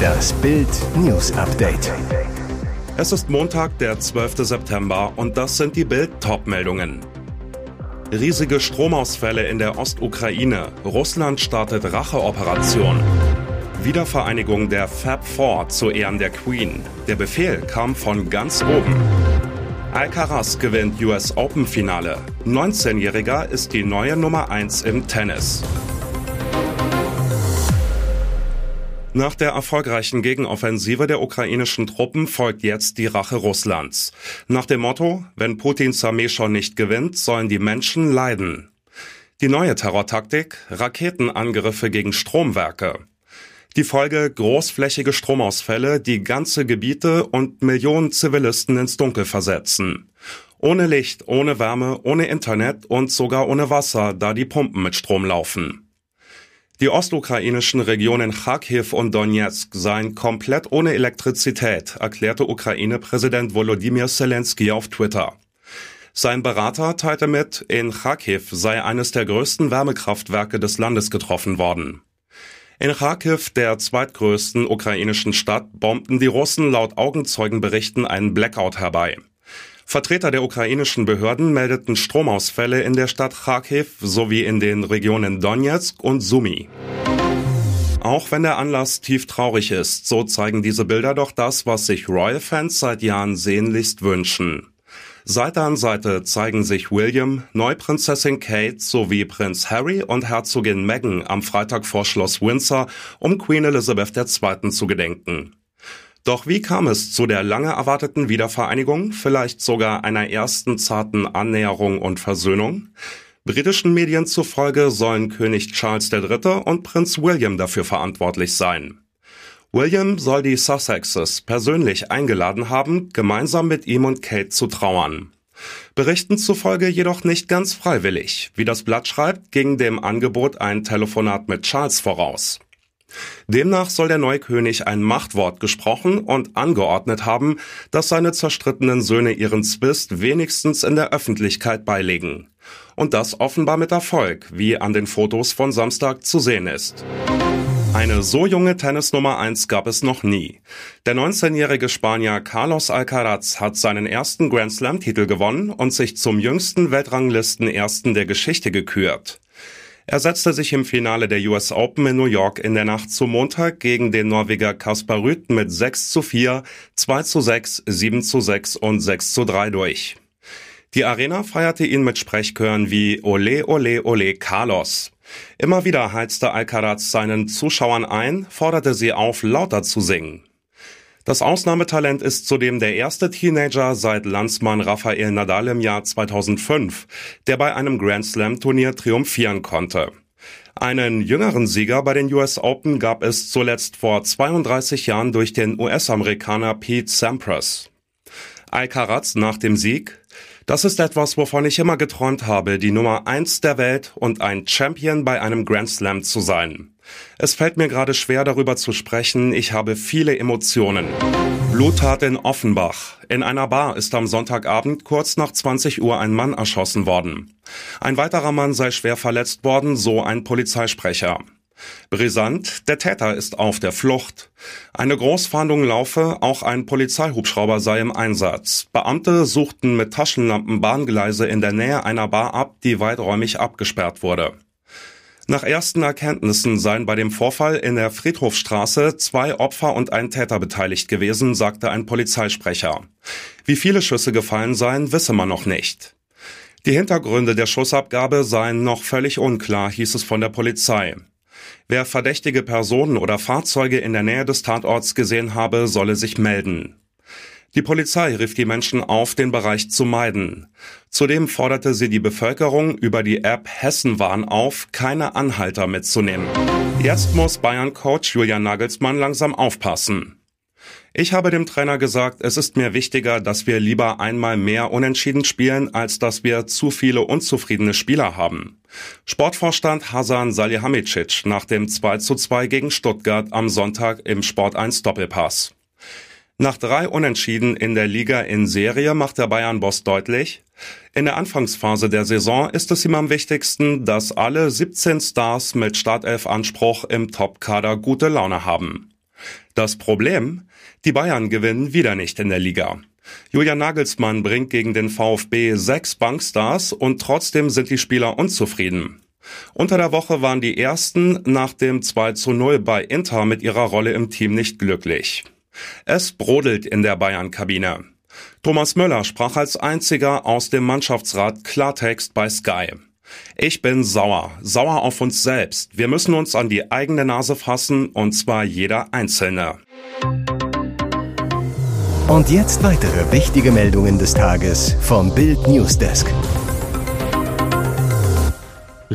Das Bild News Update. Es ist Montag, der 12. September und das sind die Bild Topmeldungen. Riesige Stromausfälle in der Ostukraine. Russland startet Racheoperation. Wiedervereinigung der Fab Four zu Ehren der Queen. Der Befehl kam von ganz oben. Alcaraz gewinnt US Open Finale. 19-Jähriger ist die neue Nummer 1 im Tennis. Nach der erfolgreichen Gegenoffensive der ukrainischen Truppen folgt jetzt die Rache Russlands. Nach dem Motto, wenn Putins Armee schon nicht gewinnt, sollen die Menschen leiden. Die neue Terrortaktik, Raketenangriffe gegen Stromwerke. Die Folge großflächige Stromausfälle, die ganze Gebiete und Millionen Zivilisten ins Dunkel versetzen. Ohne Licht, ohne Wärme, ohne Internet und sogar ohne Wasser, da die Pumpen mit Strom laufen. Die ostukrainischen Regionen Kharkiv und Donetsk seien komplett ohne Elektrizität, erklärte Ukraine-Präsident Volodymyr Zelensky auf Twitter. Sein Berater teilte mit, in Kharkiv sei eines der größten Wärmekraftwerke des Landes getroffen worden. In Kharkiv, der zweitgrößten ukrainischen Stadt, bombten die Russen laut Augenzeugenberichten einen Blackout herbei. Vertreter der ukrainischen Behörden meldeten Stromausfälle in der Stadt Kharkiv sowie in den Regionen Donetsk und Sumy. Auch wenn der Anlass tief traurig ist, so zeigen diese Bilder doch das, was sich Royal-Fans seit Jahren sehnlichst wünschen. Seite an Seite zeigen sich William, Neuprinzessin Kate sowie Prinz Harry und Herzogin Meghan am Freitag vor Schloss Windsor, um Queen Elizabeth II. zu gedenken. Doch wie kam es zu der lange erwarteten Wiedervereinigung, vielleicht sogar einer ersten zarten Annäherung und Versöhnung? Britischen Medien zufolge sollen König Charles III. und Prinz William dafür verantwortlich sein. William soll die Sussexes persönlich eingeladen haben, gemeinsam mit ihm und Kate zu trauern. Berichten zufolge jedoch nicht ganz freiwillig. Wie das Blatt schreibt, ging dem Angebot ein Telefonat mit Charles voraus. Demnach soll der neue König ein Machtwort gesprochen und angeordnet haben, dass seine zerstrittenen Söhne ihren Zwist wenigstens in der Öffentlichkeit beilegen. Und das offenbar mit Erfolg, wie an den Fotos von Samstag zu sehen ist. Eine so junge Tennis Nummer 1 gab es noch nie. Der 19-jährige Spanier Carlos Alcaraz hat seinen ersten Grand Slam Titel gewonnen und sich zum jüngsten Weltranglisten-Ersten der Geschichte gekürt. Er setzte sich im Finale der US Open in New York in der Nacht zum Montag gegen den Norweger Kaspar Rüth mit 6 zu 4, 2 zu 6, 7 zu 6 und 6 zu 3 durch. Die Arena feierte ihn mit Sprechchören wie Ole, Ole, Ole, Carlos. Immer wieder heizte Alcaraz seinen Zuschauern ein, forderte sie auf, lauter zu singen. Das Ausnahmetalent ist zudem der erste Teenager seit Landsmann Rafael Nadal im Jahr 2005, der bei einem Grand Slam Turnier triumphieren konnte. Einen jüngeren Sieger bei den US Open gab es zuletzt vor 32 Jahren durch den US-Amerikaner Pete Sampras. Alcaraz nach dem Sieg das ist etwas, wovon ich immer geträumt habe, die Nummer eins der Welt und ein Champion bei einem Grand Slam zu sein. Es fällt mir gerade schwer, darüber zu sprechen. Ich habe viele Emotionen. Bluttat in Offenbach. In einer Bar ist am Sonntagabend kurz nach 20 Uhr ein Mann erschossen worden. Ein weiterer Mann sei schwer verletzt worden, so ein Polizeisprecher. Brisant, der Täter ist auf der Flucht. Eine Großfahndung laufe, auch ein Polizeihubschrauber sei im Einsatz. Beamte suchten mit Taschenlampen Bahngleise in der Nähe einer Bar ab, die weiträumig abgesperrt wurde. Nach ersten Erkenntnissen seien bei dem Vorfall in der Friedhofstraße zwei Opfer und ein Täter beteiligt gewesen, sagte ein Polizeisprecher. Wie viele Schüsse gefallen seien, wisse man noch nicht. Die Hintergründe der Schussabgabe seien noch völlig unklar, hieß es von der Polizei. Wer verdächtige Personen oder Fahrzeuge in der Nähe des Tatorts gesehen habe, solle sich melden. Die Polizei rief die Menschen auf, den Bereich zu meiden. Zudem forderte sie die Bevölkerung über die App Hessenwarn auf, keine Anhalter mitzunehmen. Jetzt muss Bayern-Coach Julian Nagelsmann langsam aufpassen. Ich habe dem Trainer gesagt, es ist mir wichtiger, dass wir lieber einmal mehr unentschieden spielen, als dass wir zu viele unzufriedene Spieler haben. Sportvorstand Hasan Salihamidzic nach dem 2 zu 2 gegen Stuttgart am Sonntag im Sport 1 Doppelpass. Nach drei Unentschieden in der Liga in Serie macht der Bayern-Boss deutlich, In der Anfangsphase der Saison ist es ihm am wichtigsten, dass alle 17 Stars mit Startelf-Anspruch im Top-Kader gute Laune haben. Das Problem? Die Bayern gewinnen wieder nicht in der Liga. Julian Nagelsmann bringt gegen den VfB sechs Bankstars und trotzdem sind die Spieler unzufrieden. Unter der Woche waren die ersten nach dem 2 zu 0 bei Inter mit ihrer Rolle im Team nicht glücklich. Es brodelt in der Bayern-Kabine. Thomas Müller sprach als einziger aus dem Mannschaftsrat Klartext bei Sky. Ich bin sauer, sauer auf uns selbst. Wir müssen uns an die eigene Nase fassen, und zwar jeder Einzelne. Und jetzt weitere wichtige Meldungen des Tages vom Bild Newsdesk.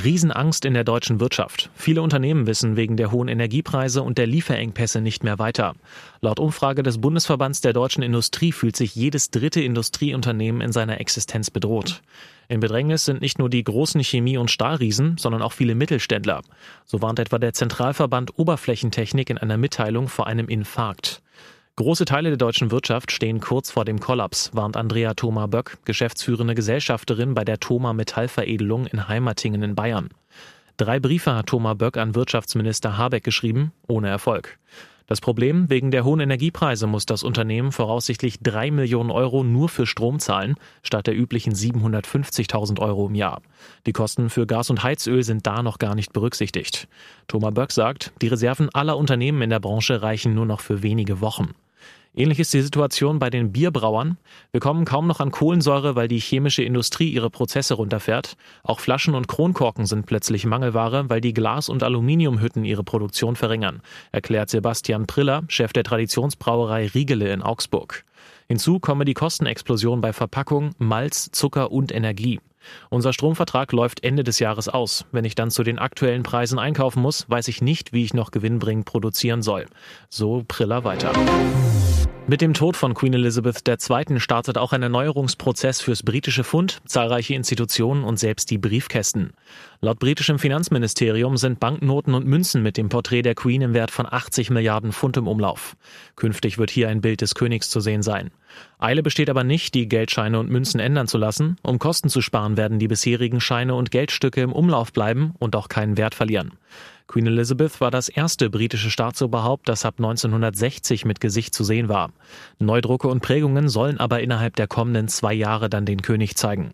Riesenangst in der deutschen Wirtschaft. Viele Unternehmen wissen wegen der hohen Energiepreise und der Lieferengpässe nicht mehr weiter. Laut Umfrage des Bundesverbands der deutschen Industrie fühlt sich jedes dritte Industrieunternehmen in seiner Existenz bedroht. In Bedrängnis sind nicht nur die großen Chemie- und Stahlriesen, sondern auch viele Mittelständler. So warnt etwa der Zentralverband Oberflächentechnik in einer Mitteilung vor einem Infarkt. Große Teile der deutschen Wirtschaft stehen kurz vor dem Kollaps, warnt Andrea Thoma Böck, geschäftsführende Gesellschafterin bei der Thoma Metallveredelung in Heimatingen in Bayern. Drei Briefe hat Thoma Böck an Wirtschaftsminister Habeck geschrieben, ohne Erfolg. Das Problem, wegen der hohen Energiepreise muss das Unternehmen voraussichtlich drei Millionen Euro nur für Strom zahlen, statt der üblichen 750.000 Euro im Jahr. Die Kosten für Gas und Heizöl sind da noch gar nicht berücksichtigt. Thomas Böck sagt, die Reserven aller Unternehmen in der Branche reichen nur noch für wenige Wochen. Ähnlich ist die Situation bei den Bierbrauern. Wir kommen kaum noch an Kohlensäure, weil die chemische Industrie ihre Prozesse runterfährt. Auch Flaschen und Kronkorken sind plötzlich Mangelware, weil die Glas- und Aluminiumhütten ihre Produktion verringern, erklärt Sebastian Priller, Chef der Traditionsbrauerei Riegele in Augsburg. Hinzu komme die Kostenexplosion bei Verpackung, Malz, Zucker und Energie. Unser Stromvertrag läuft Ende des Jahres aus. Wenn ich dann zu den aktuellen Preisen einkaufen muss, weiß ich nicht, wie ich noch gewinnbringend produzieren soll. So Priller weiter. Mit dem Tod von Queen Elizabeth II. startet auch ein Erneuerungsprozess fürs britische Pfund, zahlreiche Institutionen und selbst die Briefkästen. Laut britischem Finanzministerium sind Banknoten und Münzen mit dem Porträt der Queen im Wert von 80 Milliarden Pfund im Umlauf. Künftig wird hier ein Bild des Königs zu sehen sein. Eile besteht aber nicht, die Geldscheine und Münzen ändern zu lassen. Um Kosten zu sparen, werden die bisherigen Scheine und Geldstücke im Umlauf bleiben und auch keinen Wert verlieren. Queen Elizabeth war das erste britische Staatsoberhaupt, das ab 1960 mit Gesicht zu sehen war. Neudrucke und Prägungen sollen aber innerhalb der kommenden zwei Jahre dann den König zeigen.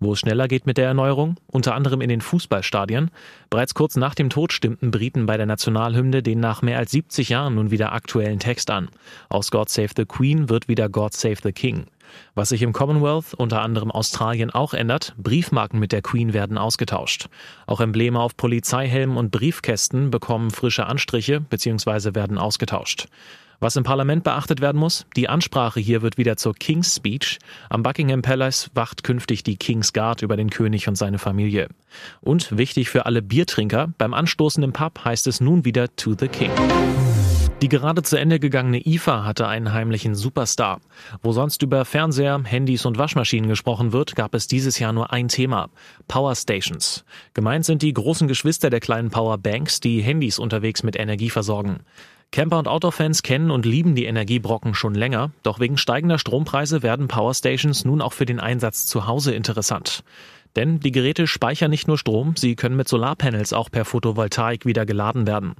Wo es schneller geht mit der Erneuerung, unter anderem in den Fußballstadien. Bereits kurz nach dem Tod stimmten Briten bei der Nationalhymne den nach mehr als 70 Jahren nun wieder aktuellen Text an. Aus God Save the Queen wird wieder God Save the King. Was sich im Commonwealth, unter anderem Australien, auch ändert, Briefmarken mit der Queen werden ausgetauscht. Auch Embleme auf Polizeihelmen und Briefkästen bekommen frische Anstriche bzw. werden ausgetauscht. Was im Parlament beachtet werden muss, die Ansprache hier wird wieder zur King's Speech. Am Buckingham Palace wacht künftig die King's Guard über den König und seine Familie. Und wichtig für alle Biertrinker, beim Anstoßen im Pub heißt es nun wieder To the King. Die gerade zu Ende gegangene IFA hatte einen heimlichen Superstar. Wo sonst über Fernseher, Handys und Waschmaschinen gesprochen wird, gab es dieses Jahr nur ein Thema. Power Stations. Gemeint sind die großen Geschwister der kleinen Power Banks, die Handys unterwegs mit Energie versorgen. Camper und Autofans kennen und lieben die Energiebrocken schon länger, doch wegen steigender Strompreise werden Power Stations nun auch für den Einsatz zu Hause interessant. Denn die Geräte speichern nicht nur Strom, sie können mit Solarpanels auch per Photovoltaik wieder geladen werden.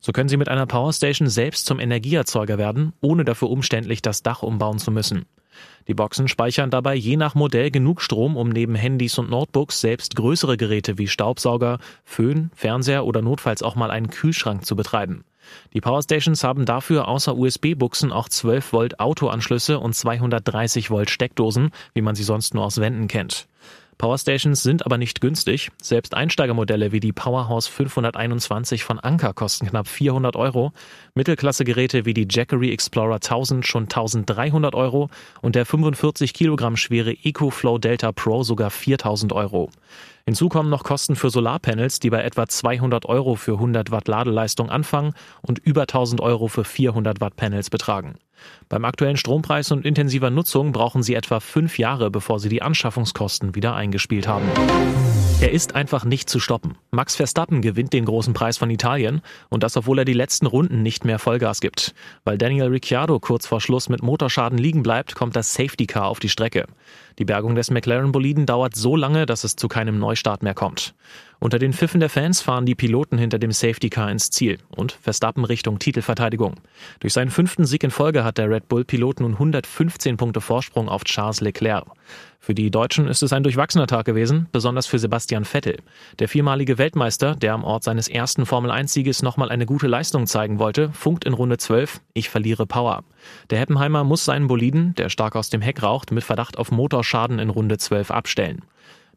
So können sie mit einer Powerstation selbst zum Energieerzeuger werden, ohne dafür umständlich das Dach umbauen zu müssen. Die Boxen speichern dabei je nach Modell genug Strom, um neben Handys und Notebooks selbst größere Geräte wie Staubsauger, Föhn, Fernseher oder notfalls auch mal einen Kühlschrank zu betreiben. Die Powerstations haben dafür außer USB-Buchsen auch 12 Volt Autoanschlüsse und 230 Volt Steckdosen, wie man sie sonst nur aus Wänden kennt. Powerstations sind aber nicht günstig. Selbst Einsteigermodelle wie die Powerhouse 521 von Anker kosten knapp 400 Euro. Mittelklasse-Geräte wie die Jackery Explorer 1000 schon 1300 Euro und der 45 Kilogramm schwere EcoFlow Delta Pro sogar 4000 Euro. Hinzu kommen noch Kosten für Solarpanels, die bei etwa 200 Euro für 100 Watt Ladeleistung anfangen und über 1000 Euro für 400 Watt Panels betragen. Beim aktuellen Strompreis und intensiver Nutzung brauchen sie etwa fünf Jahre, bevor sie die Anschaffungskosten wieder eingespielt haben. Er ist einfach nicht zu stoppen. Max Verstappen gewinnt den großen Preis von Italien und das, obwohl er die letzten Runden nicht mehr Vollgas gibt. Weil Daniel Ricciardo kurz vor Schluss mit Motorschaden liegen bleibt, kommt das Safety Car auf die Strecke. Die Bergung des McLaren-Boliden dauert so lange, dass es zu keinem Neustart mehr kommt. Unter den Pfiffen der Fans fahren die Piloten hinter dem Safety Car ins Ziel und Verstappen Richtung Titelverteidigung. Durch seinen fünften Sieg in Folge hat der Red Bull-Pilot nun 115 Punkte Vorsprung auf Charles Leclerc. Für die Deutschen ist es ein durchwachsener Tag gewesen, besonders für Sebastian Vettel. Der viermalige Weltmeister, der am Ort seines ersten Formel-1-Sieges nochmal eine gute Leistung zeigen wollte, funkt in Runde 12, ich verliere Power. Der Heppenheimer muss seinen Boliden, der stark aus dem Heck raucht, mit Verdacht auf Motorschaden in Runde 12 abstellen.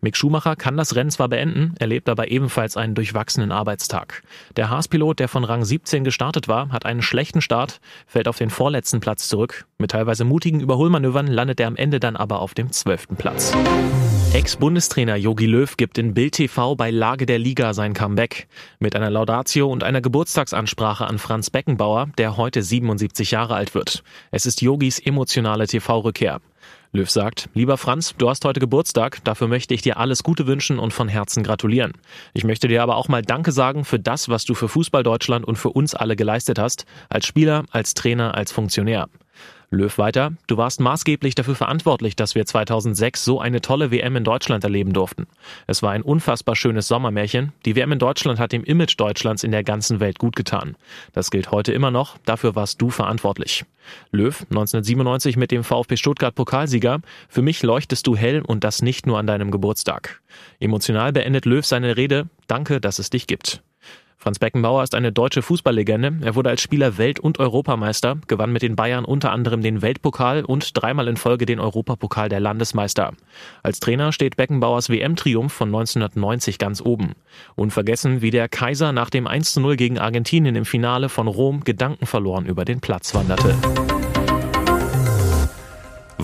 Mick Schumacher kann das Rennen zwar beenden, erlebt aber ebenfalls einen durchwachsenen Arbeitstag. Der Haas-Pilot, der von Rang 17 gestartet war, hat einen schlechten Start, fällt auf den vorletzten Platz zurück. Mit teilweise mutigen Überholmanövern landet er am Ende dann aber auf dem zwölften Platz. Ex-Bundestrainer Jogi Löw gibt in Bild TV bei Lage der Liga sein Comeback. Mit einer Laudatio und einer Geburtstagsansprache an Franz Beckenbauer, der heute 77 Jahre alt wird. Es ist Yogis emotionale TV-Rückkehr. Löw sagt, lieber Franz, du hast heute Geburtstag, dafür möchte ich dir alles Gute wünschen und von Herzen gratulieren. Ich möchte dir aber auch mal Danke sagen für das, was du für Fußball Deutschland und für uns alle geleistet hast, als Spieler, als Trainer, als Funktionär. Löw weiter, du warst maßgeblich dafür verantwortlich, dass wir 2006 so eine tolle WM in Deutschland erleben durften. Es war ein unfassbar schönes Sommermärchen. Die WM in Deutschland hat dem Image Deutschlands in der ganzen Welt gut getan. Das gilt heute immer noch, dafür warst du verantwortlich. Löw, 1997 mit dem VfB Stuttgart Pokalsieger, für mich leuchtest du hell und das nicht nur an deinem Geburtstag. Emotional beendet Löw seine Rede, danke, dass es dich gibt. Franz Beckenbauer ist eine deutsche Fußballlegende. Er wurde als Spieler Welt- und Europameister, gewann mit den Bayern unter anderem den Weltpokal und dreimal in Folge den Europapokal der Landesmeister. Als Trainer steht Beckenbauers WM-Triumph von 1990 ganz oben. Unvergessen, wie der Kaiser nach dem 1:0 gegen Argentinien im Finale von Rom Gedanken verloren über den Platz wanderte.